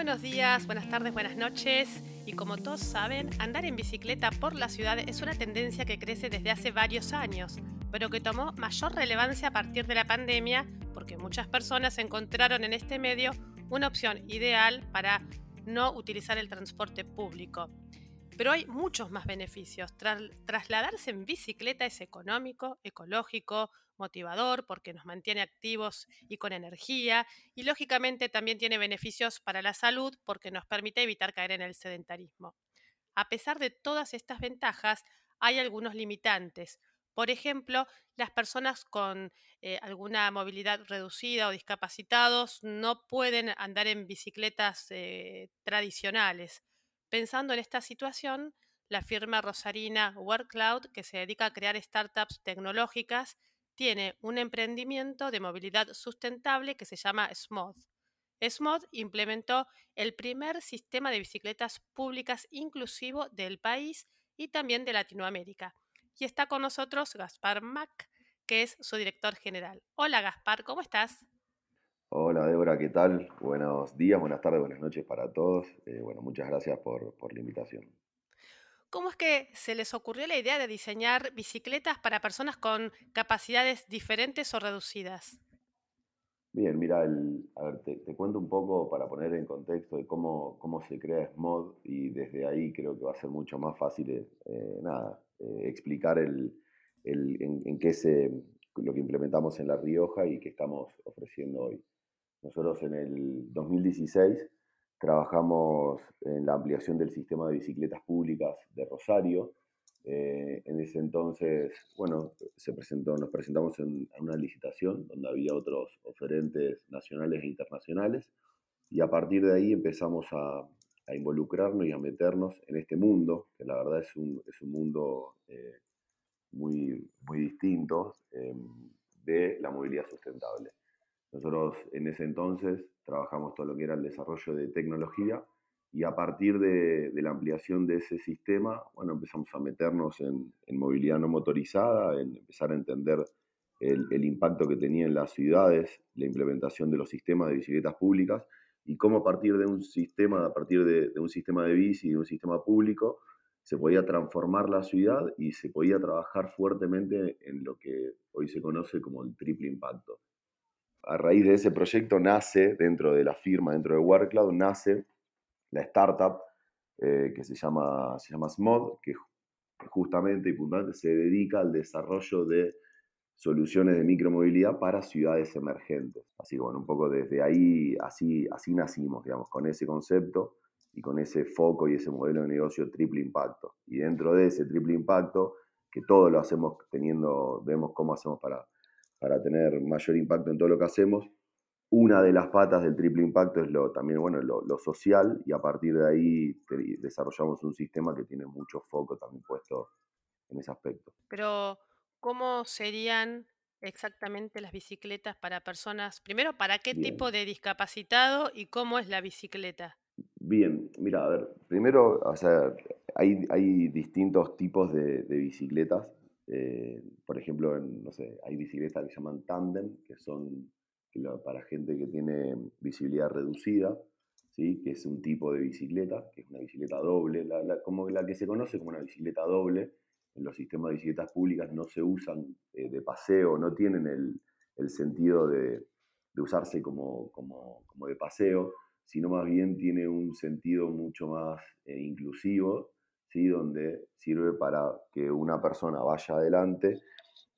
buenos días, buenas tardes, buenas noches. Y como todos saben, andar en bicicleta por la ciudad es una tendencia que crece desde hace varios años, pero que tomó mayor relevancia a partir de la pandemia porque muchas personas encontraron en este medio una opción ideal para no utilizar el transporte público. Pero hay muchos más beneficios. trasladarse en bicicleta es económico, ecológico, motivador porque nos mantiene activos y con energía y lógicamente también tiene beneficios para la salud porque nos permite evitar caer en el sedentarismo. A pesar de todas estas ventajas, hay algunos limitantes. Por ejemplo, las personas con eh, alguna movilidad reducida o discapacitados no pueden andar en bicicletas eh, tradicionales Pensando en esta situación, la firma rosarina WorkCloud, que se dedica a crear startups tecnológicas, tiene un emprendimiento de movilidad sustentable que se llama SMOD. SMOD implementó el primer sistema de bicicletas públicas inclusivo del país y también de Latinoamérica. Y está con nosotros Gaspar Mack, que es su director general. Hola Gaspar, ¿cómo estás? Hola Débora, ¿qué tal? Buenos días, buenas tardes, buenas noches para todos. Eh, bueno, muchas gracias por, por, la invitación. ¿Cómo es que se les ocurrió la idea de diseñar bicicletas para personas con capacidades diferentes o reducidas? Bien, mira, a ver, te, cuento un poco para poner en contexto de cómo, cómo se crea SMOD y desde ahí creo que va a ser mucho más fácil, eh, nada, eh, explicar el, el, en, en qué se, lo que implementamos en La Rioja y que estamos ofreciendo hoy. Nosotros en el 2016 trabajamos en la ampliación del sistema de bicicletas públicas de Rosario. Eh, en ese entonces, bueno, se presentó, nos presentamos en, una licitación donde había otros oferentes nacionales e internacionales y a partir de ahí empezamos a, involucrarnos y a meternos en este mundo, que la verdad es un, es un mundo eh, muy, muy distinto eh, de la movilidad sustentable. Nosotros en ese entonces trabajamos todo lo que era el desarrollo de tecnología y a partir de, la ampliación de ese sistema, bueno, empezamos a meternos en, movilidad no motorizada, en empezar a entender el, impacto que tenía en las ciudades la implementación de los sistemas de bicicletas públicas y cómo a partir de un sistema, a partir de, de un sistema de bici, de un sistema público, se podía transformar la ciudad y se podía trabajar fuertemente en lo que hoy se conoce como el triple impacto a raíz de ese proyecto nace, dentro de la firma, dentro de WorkCloud, nace la startup eh, que se llama, se llama SMOD, que justamente y puntualmente se dedica al desarrollo de soluciones de micromovilidad para ciudades emergentes. Así que bueno, un poco desde ahí, así, así nacimos, digamos, con ese concepto y con ese foco y ese modelo de negocio triple impacto. Y dentro de ese triple impacto, que todo lo hacemos teniendo, vemos cómo hacemos para para tener mayor impacto en todo lo que hacemos. Una de las patas del triple impacto es lo, también bueno, lo, social y a partir de ahí desarrollamos un sistema que tiene mucho foco también puesto en ese aspecto. Pero, ¿cómo serían exactamente las bicicletas para personas? Primero, ¿para qué tipo de discapacitado y cómo es la bicicleta? Bien, mira, a ver, primero, o sea, hay, hay distintos tipos de, de bicicletas eh, por ejemplo, no sé, hay bicicletas que se llaman tandem, que son para gente que tiene visibilidad reducida, ¿sí? que es un tipo de bicicleta, que es una bicicleta doble, como la que se conoce como una bicicleta doble. En los sistemas de bicicletas públicas no se usan eh, de paseo, no tienen el, sentido de, usarse como, como, de paseo, sino más bien tiene un sentido mucho más eh, inclusivo donde sirve para que una persona vaya adelante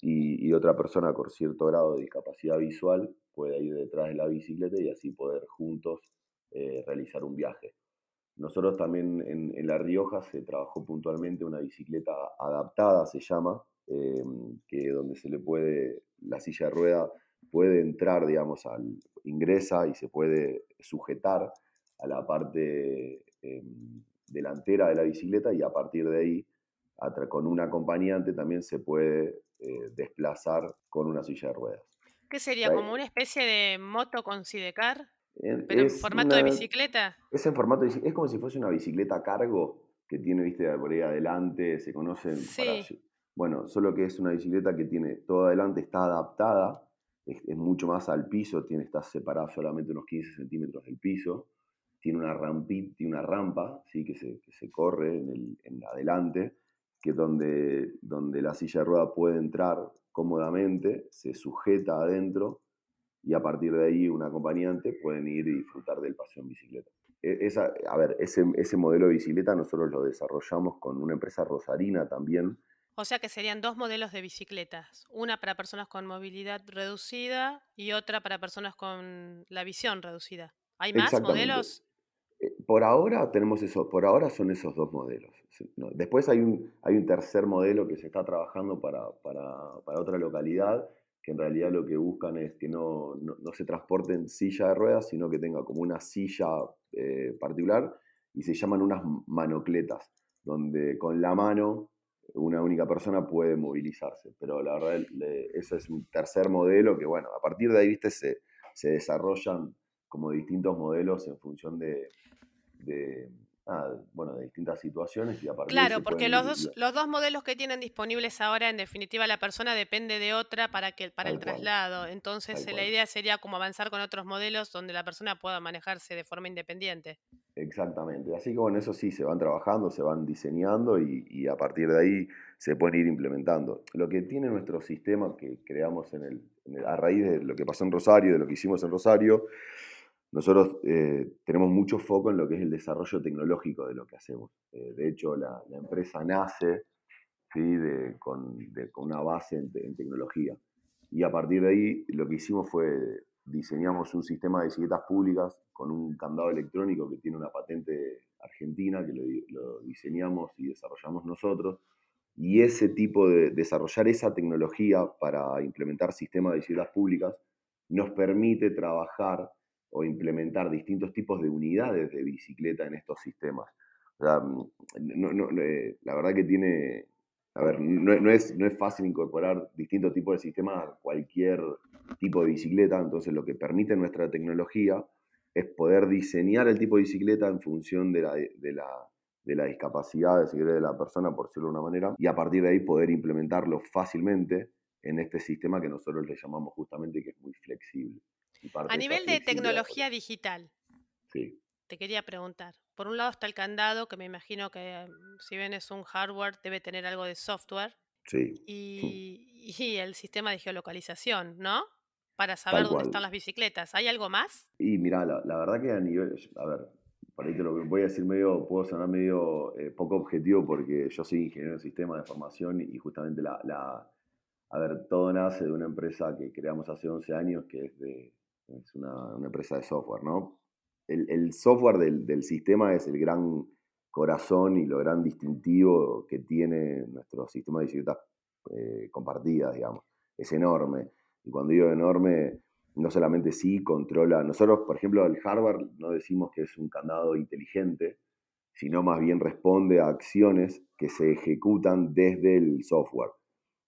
y, otra persona con cierto grado de discapacidad visual pueda ir detrás de la bicicleta y así poder juntos eh, realizar un viaje. Nosotros también en, La Rioja se trabajó puntualmente una bicicleta adaptada, se llama, em, que donde se le puede, la silla de rueda puede entrar, digamos, al, ingresa y se puede sujetar a la parte em, delantera de la bicicleta y a partir de ahí, con un acompañante también se puede eh, desplazar con una silla de ruedas. ¿Qué sería? ¿Como una especie de moto con sidecar? ¿Pero en formato de bicicleta? Es en formato de Es como si fuese una bicicleta a cargo que tiene, viste, por ahí adelante, se conocen. Sí. bueno, solo que es una bicicleta que tiene todo adelante, está adaptada, es, mucho más al piso, tiene, está separada solamente unos 15 centímetros del piso tiene una rampita, tiene una rampa, ¿sí? que, se, que se corre en, el, en adelante, que donde, donde la silla de rueda puede entrar cómodamente, se sujeta adentro y a partir de ahí un acompañante pueden ir y disfrutar del paseo en bicicleta. E, esa, a ver, ese, ese modelo de bicicleta nosotros lo desarrollamos con una empresa rosarina también. O sea que serían dos modelos de bicicletas, una para personas con movilidad reducida y otra para personas con la visión reducida. ¿Hay más modelos? Por ahora tenemos eso, por ahora son esos dos modelos. Después hay un, tercer modelo que se está trabajando para, otra localidad, que en realidad lo que buscan es que no, se transporte en silla de ruedas, sino que tenga como una silla eh, particular y se llaman unas manocletas, donde con la mano una única persona puede movilizarse. Pero la verdad, eso es un tercer modelo que, bueno, a partir de ahí, se desarrollan como distintos modelos en función de, bueno, de distintas situaciones y a Claro, porque los dos, los dos modelos que tienen disponibles ahora, en definitiva, la persona depende de otra para, que, para el traslado. Entonces, la idea sería como avanzar con otros modelos donde la persona pueda manejarse de forma independiente. Exactamente. Así que bueno, eso sí, se van trabajando, se van diseñando y, a partir de ahí se pueden ir implementando. Lo que tiene nuestro sistema que creamos en el, a raíz de lo que pasó en Rosario, de lo que hicimos en Rosario, nosotros eh, tenemos mucho foco en lo que es el desarrollo tecnológico de lo que hacemos. Eh, de hecho, la, empresa nace con, una base en, tecnología. Y a partir de ahí, lo que hicimos fue diseñamos un sistema de bicicletas públicas con un candado electrónico que tiene una patente argentina, que lo, diseñamos y desarrollamos nosotros. Y ese tipo de desarrollar esa tecnología para implementar sistemas de bicicletas públicas nos permite trabajar o implementar distintos tipos de unidades de bicicleta en estos sistemas. Mm, eh, la verdad que tiene, a ver, no, es, no es fácil incorporar distintos tipos de sistemas a cualquier tipo de bicicleta, entonces lo que permite nuestra tecnología es poder diseñar el tipo de bicicleta en función de la, de la, de la discapacidad de la persona, por decirlo de una manera, y a partir de ahí poder implementarlo fácilmente en este sistema que nosotros le llamamos justamente que es muy flexible. A nivel de tecnología digital, sí. te quería preguntar. Por un lado está el candado, que me imagino que mm, si bien es un hardware, debe tener algo de software. Sí. Y, el sistema de geolocalización, ¿no? Para saber dónde están las bicicletas. ¿Hay algo más? Y mira, la, verdad que a nivel, a ver, para ahí te lo voy a decir medio, puedo sonar medio eh, poco objetivo porque yo soy ingeniero en sistemas de formación y justamente la, la, a ver, todo nace de una empresa que creamos hace 11 años que es de, es una, empresa de software, ¿no? El, software del, sistema es el gran corazón y lo gran distintivo que tiene nuestro sistema de bicicletas eh, compartidas, digamos. Es enorme. Y cuando digo enorme, no solamente sí controla, nosotros, por ejemplo, el hardware no decimos que es un candado inteligente, sino más bien responde a acciones que se ejecutan desde el software.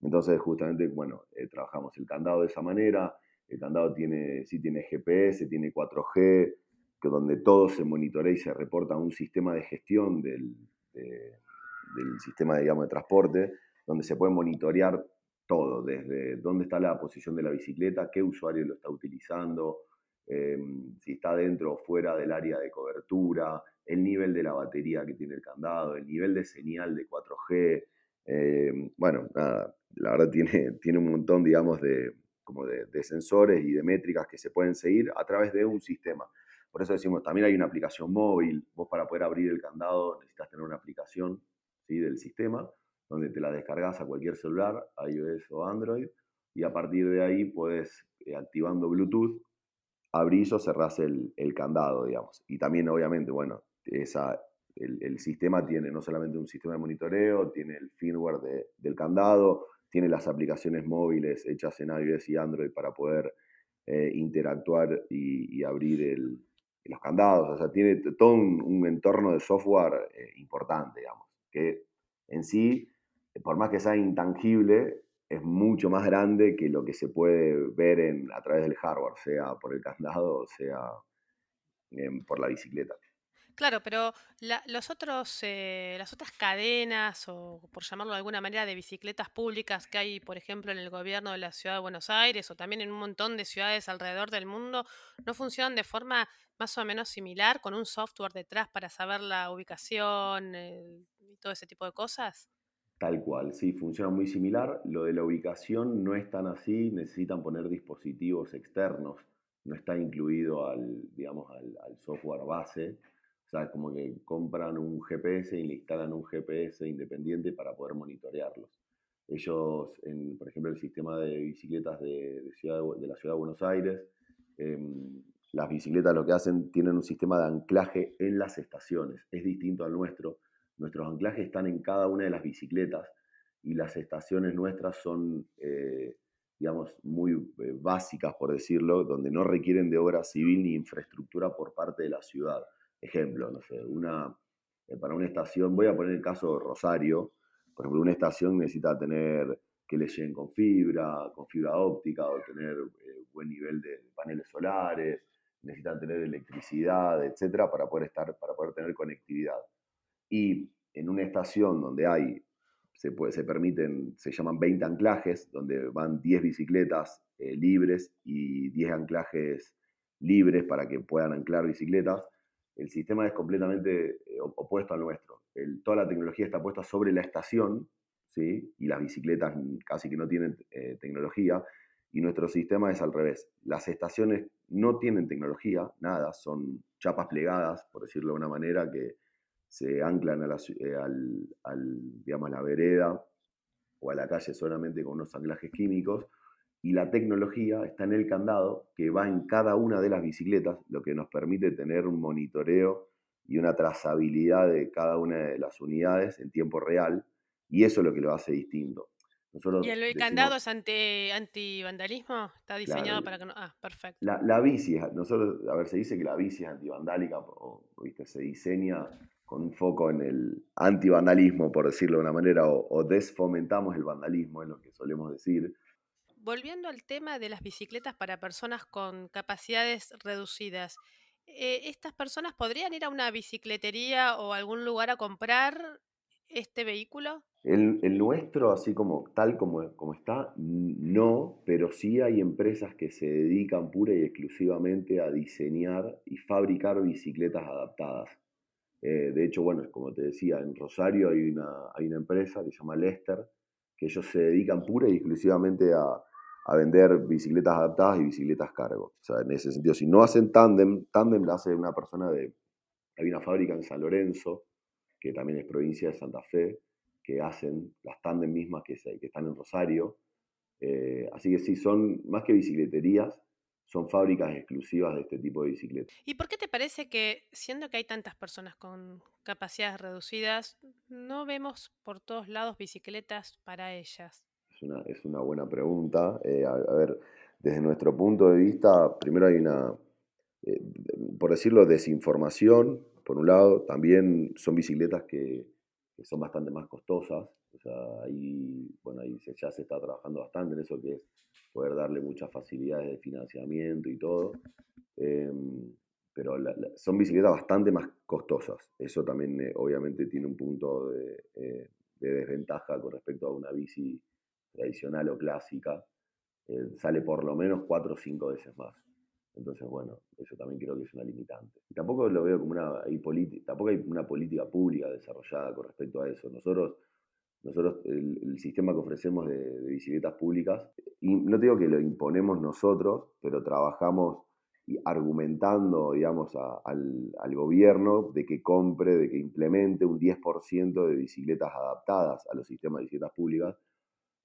Entonces, justamente, bueno, eh, trabajamos el candado de esa manera, el candado tiene, sí tiene GPS, tiene 4G, que donde todo se monitorea y se reporta a un sistema de gestión del, del sistema de transporte, donde se puede monitorear todo, desde dónde está la posición de la bicicleta, qué usuario lo está utilizando, em, si está dentro o fuera del área de cobertura, el nivel de la batería que tiene el candado, el nivel de señal de 4G. Em, bueno, nada, la verdad tiene, tiene un montón, digamos, de, como de, sensores y de métricas que se pueden seguir a través de un sistema. Por eso decimos, también hay una aplicación móvil. Vos para poder abrir el candado necesitas tener una aplicación ¿sí? del sistema donde te la descargas a cualquier celular, iOS o Android, y a partir de ahí puedes, eh, activando Bluetooth, abrir o cerrás el, candado, digamos. Y también, obviamente, bueno, el, sistema tiene no solamente un sistema de monitoreo, tiene el firmware del candado, tiene las aplicaciones móviles hechas en iOS y Android para poder eh, interactuar y, abrir los candados. O sea, tiene todo un, entorno de software eh, importante, digamos, que en sí, por más que sea intangible, es mucho más grande que lo que se puede ver a través del hardware, sea por el candado o sea por la bicicleta. Claro, pero los otros, eh, las otras cadenas, o por llamarlo de alguna manera, de bicicletas públicas que hay, por ejemplo, en el gobierno de la ciudad de Buenos Aires o también en un montón de ciudades alrededor del mundo, ¿no funcionan de forma más o menos similar, con un software detrás para saber la ubicación y todo ese tipo de cosas? Tal cual, sí, funciona muy similar. Lo de la ubicación no es tan así, necesitan poner dispositivos externos, no está incluido al, digamos, al software base sea, como que compran un GPS y le instalan un GPS independiente para poder monitorearlos. Ellos, por ejemplo, el sistema de bicicletas de la ciudad de Buenos Aires, em, las bicicletas lo que hacen, tienen un sistema de anclaje en las estaciones. Es distinto al nuestro. Nuestros anclajes están en cada una de las bicicletas y las estaciones nuestras son, eh, digamos, muy eh, básicas, por decirlo, donde no requieren de obra civil ni infraestructura por parte de la ciudad. Ejemplo, no sé, una, eh, para una estación, voy a poner el caso Rosario, por ejemplo, una estación necesita tener que le lleguen con fibra, con fibra óptica, o tener eh, buen nivel de paneles solares, necesitan tener electricidad, etcétera, para poder estar, para poder tener conectividad. Y en una estación donde hay, se, puede, se permiten, se llaman 20 anclajes, donde van 10 bicicletas eh, libres y 10 anclajes libres para que puedan anclar bicicletas, el sistema es completamente eh, opuesto al nuestro. toda la tecnología está puesta sobre la estación, ¿sí? y las bicicletas casi que no tienen eh, tecnología, y nuestro sistema es al revés. Las estaciones no tienen tecnología, nada, son chapas plegadas, por decirlo de una manera, que se anclan a eh, al, digamos, la vereda o a la calle solamente con unos anclajes químicos, y la tecnología está en el candado que va en cada una de las bicicletas, lo que nos permite tener un monitoreo y una trazabilidad de cada una de las unidades en tiempo real, y eso es lo que lo hace distinto. ¿Y el, candado es anti, anti-vandalismo? ¿Está diseñado para que no.? Ah, perfecto. La, bici, nosotros, a ver, se dice que la bici es antivandálica, o, ¿viste? se diseña con un foco en el antivandalismo, por decirlo de una manera, o, o desfomentamos el vandalismo, es lo que solemos decir volviendo al tema de las bicicletas para personas con capacidades reducidas, eh, ¿estas personas podrían ir a una bicicletería o algún lugar a comprar este vehículo? El, nuestro, así como tal como, como, está, no, pero sí hay empresas que se dedican pura y exclusivamente a diseñar y fabricar bicicletas adaptadas. Eh, de hecho, bueno, como te decía, en Rosario hay una, hay una empresa que se llama Lester, que ellos se dedican pura y exclusivamente a, a vender bicicletas adaptadas y bicicletas cargo. O sea, en ese sentido, si no hacen tándem, tándem la hace una persona de... Hay una fábrica en San Lorenzo, que también es provincia de Santa Fe, que hacen las tándem mismas que, que están en Rosario. Eh, así que sí, son más que bicicleterías, son fábricas exclusivas de este tipo de bicicletas. ¿Y por qué te parece que, siendo que hay tantas personas con capacidades reducidas, no vemos por todos lados bicicletas para ellas? Es una, buena pregunta. Eh, a, ver, desde nuestro punto de vista, primero hay una, eh, por decirlo, desinformación, por un lado, también son bicicletas que, son bastante más costosas, o sea, ahí, bueno, ahí ya se está trabajando bastante en eso que es poder darle muchas facilidades de financiamiento y todo. Em, pero son bicicletas bastante más costosas. Eso también eh, obviamente tiene un punto de, desventaja con respecto a una bici tradicional o clásica, eh, sale por lo menos cuatro o cinco veces más. Entonces, bueno, eso también creo que es una limitante. Y tampoco lo veo como una, hay tampoco hay una política pública desarrollada con respecto a eso. Nosotros, nosotros el, sistema que ofrecemos de, bicicletas públicas, y no digo que lo imponemos nosotros, pero trabajamos argumentando, digamos, al, al, gobierno de que compre, de que implemente un 10% de bicicletas adaptadas a los sistemas de bicicletas públicas,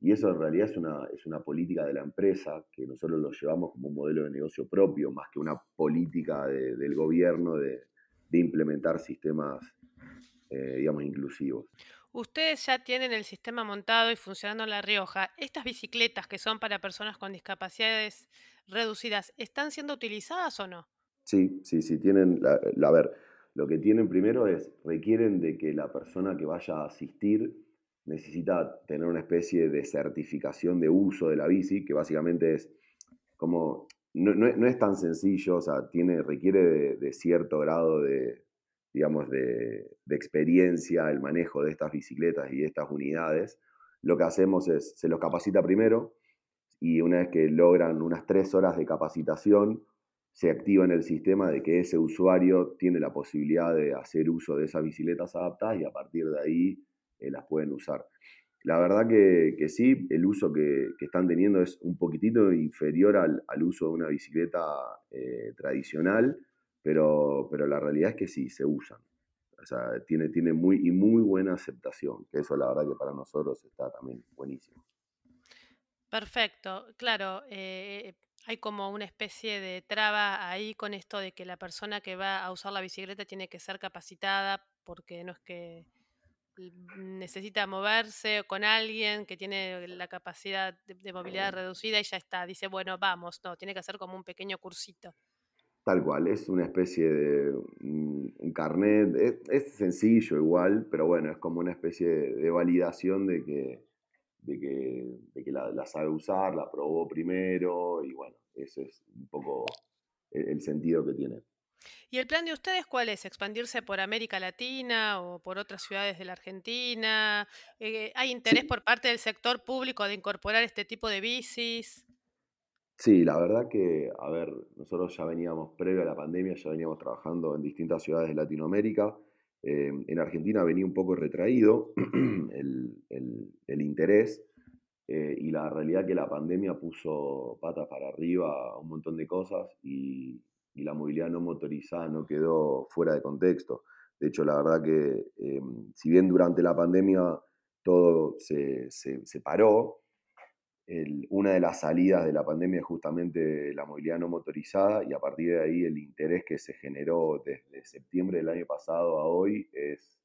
y eso en realidad es una, es una política de la empresa que nosotros lo llevamos como un modelo de negocio propio, más que una política del gobierno de, implementar sistemas, eh, digamos, inclusivos. Ustedes ya tienen el sistema montado y funcionando en La Rioja. ¿Estas bicicletas que son para personas con discapacidades reducidas, ¿están siendo utilizadas o no? Sí, sí, sí, tienen, la, a ver, lo que tienen primero es, requieren de que la persona que vaya a asistir necesita tener una especie de certificación de uso de la bici, que básicamente es como, no, es tan sencillo, o sea, tiene, requiere de, cierto grado de, digamos, de, experiencia el manejo de estas bicicletas y de estas unidades, lo que hacemos es, se los capacita primero y una vez que logran unas tres horas de capacitación, se activa en el sistema de que ese usuario tiene la posibilidad de hacer uso de esas bicicletas adaptadas y a partir de ahí eh, las pueden usar. La verdad que, sí, el uso que, están teniendo es un poquitito inferior al, uso de una bicicleta eh, tradicional, pero, pero la realidad es que sí, se usan. O sea, tiene, tiene muy, y muy buena aceptación, que eso la verdad que para nosotros está también buenísimo. Perfecto, claro, eh, hay como una especie de traba ahí con esto de que la persona que va a usar la bicicleta tiene que ser capacitada porque no es que necesita moverse con alguien que tiene la capacidad de, movilidad reducida y ya está, dice, bueno, vamos, no, tiene que hacer como un pequeño cursito. Tal cual, es una especie de un, carnet, es, sencillo igual, pero bueno, es como una especie de, validación de que, de que, la, sabe usar, la probó primero y bueno, ese es un poco el sentido que tiene. ¿Y el plan de ustedes cuál es? ¿Expandirse por América Latina o por otras ciudades de la Argentina? Eh, ¿Hay interés por parte del sector público de incorporar este tipo de bicis? Sí, la verdad que, a ver, nosotros ya veníamos, previo a la pandemia, ya veníamos trabajando en distintas ciudades de Latinoamérica. Eh, en Argentina venía un poco retraído el, interés eh, y la realidad que la pandemia puso patas para arriba un montón de cosas y, y la movilidad no motorizada no quedó fuera de contexto. De hecho, la verdad que eh, si bien durante la pandemia todo se, paró, una de las salidas de la pandemia es justamente la movilidad no motorizada y a partir de ahí el interés que se generó desde septiembre del año pasado a hoy es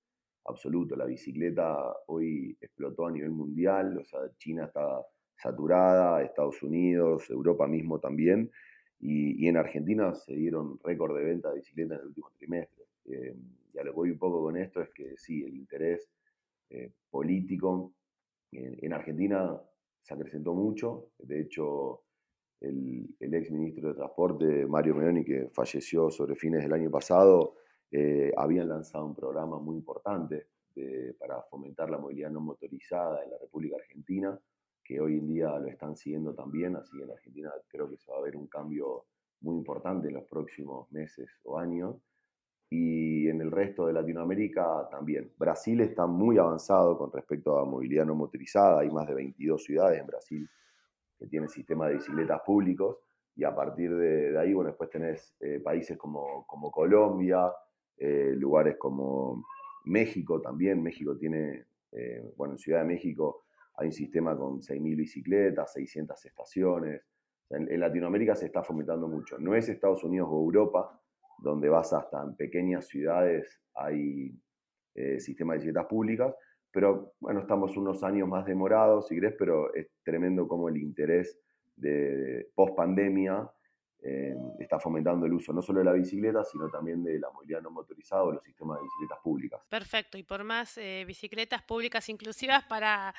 absoluto. La bicicleta hoy explotó a nivel mundial, o sea, China está saturada, Estados Unidos, Europa mismo también, y, en Argentina se dieron récord de venta de bicicletas en el último trimestre. Eh, y a lo que voy un poco con esto es que sí, el interés eh, político en, Argentina se acrecentó mucho. De hecho, el, ex ministro de Transporte, Mario Meoni, que falleció sobre fines del año pasado, eh, habían lanzado un programa muy importante para fomentar la movilidad no motorizada en la República Argentina que hoy en día lo están siguiendo también, así que en Argentina creo que se va a ver un cambio muy importante en los próximos meses o años. Y en el resto de Latinoamérica también. Brasil está muy avanzado con respecto a movilidad no motorizada. Hay más de 22 ciudades en Brasil que tienen sistema de bicicletas públicos. Y a partir de, ahí, bueno, después tenés eh, países como, como Colombia, eh, lugares como México también. México tiene, eh, bueno, en Ciudad de México hay un sistema con 6.000 bicicletas, 600 estaciones. En, Latinoamérica se está fomentando mucho. No es Estados Unidos o Europa, donde vas hasta en pequeñas ciudades hay eh, sistemas de bicicletas públicas, pero bueno, estamos unos años más demorados, si crees, pero es tremendo como el interés de, post pandemia eh, está fomentando el uso no solo de la bicicleta, sino también de la movilidad no motorizada o los sistemas de bicicletas públicas. Perfecto, y por más eh, bicicletas públicas inclusivas para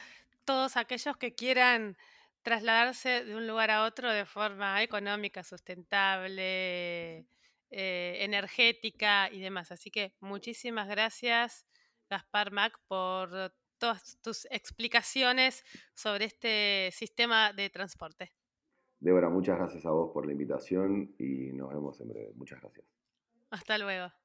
todos aquellos que quieran trasladarse de un lugar a otro de forma económica, sustentable, eh, energética y demás. Así que muchísimas gracias, Gaspar Mac, por todas tus explicaciones sobre este sistema de transporte. Débora, muchas gracias a vos por la invitación y nos vemos en breve. Muchas gracias. Hasta luego.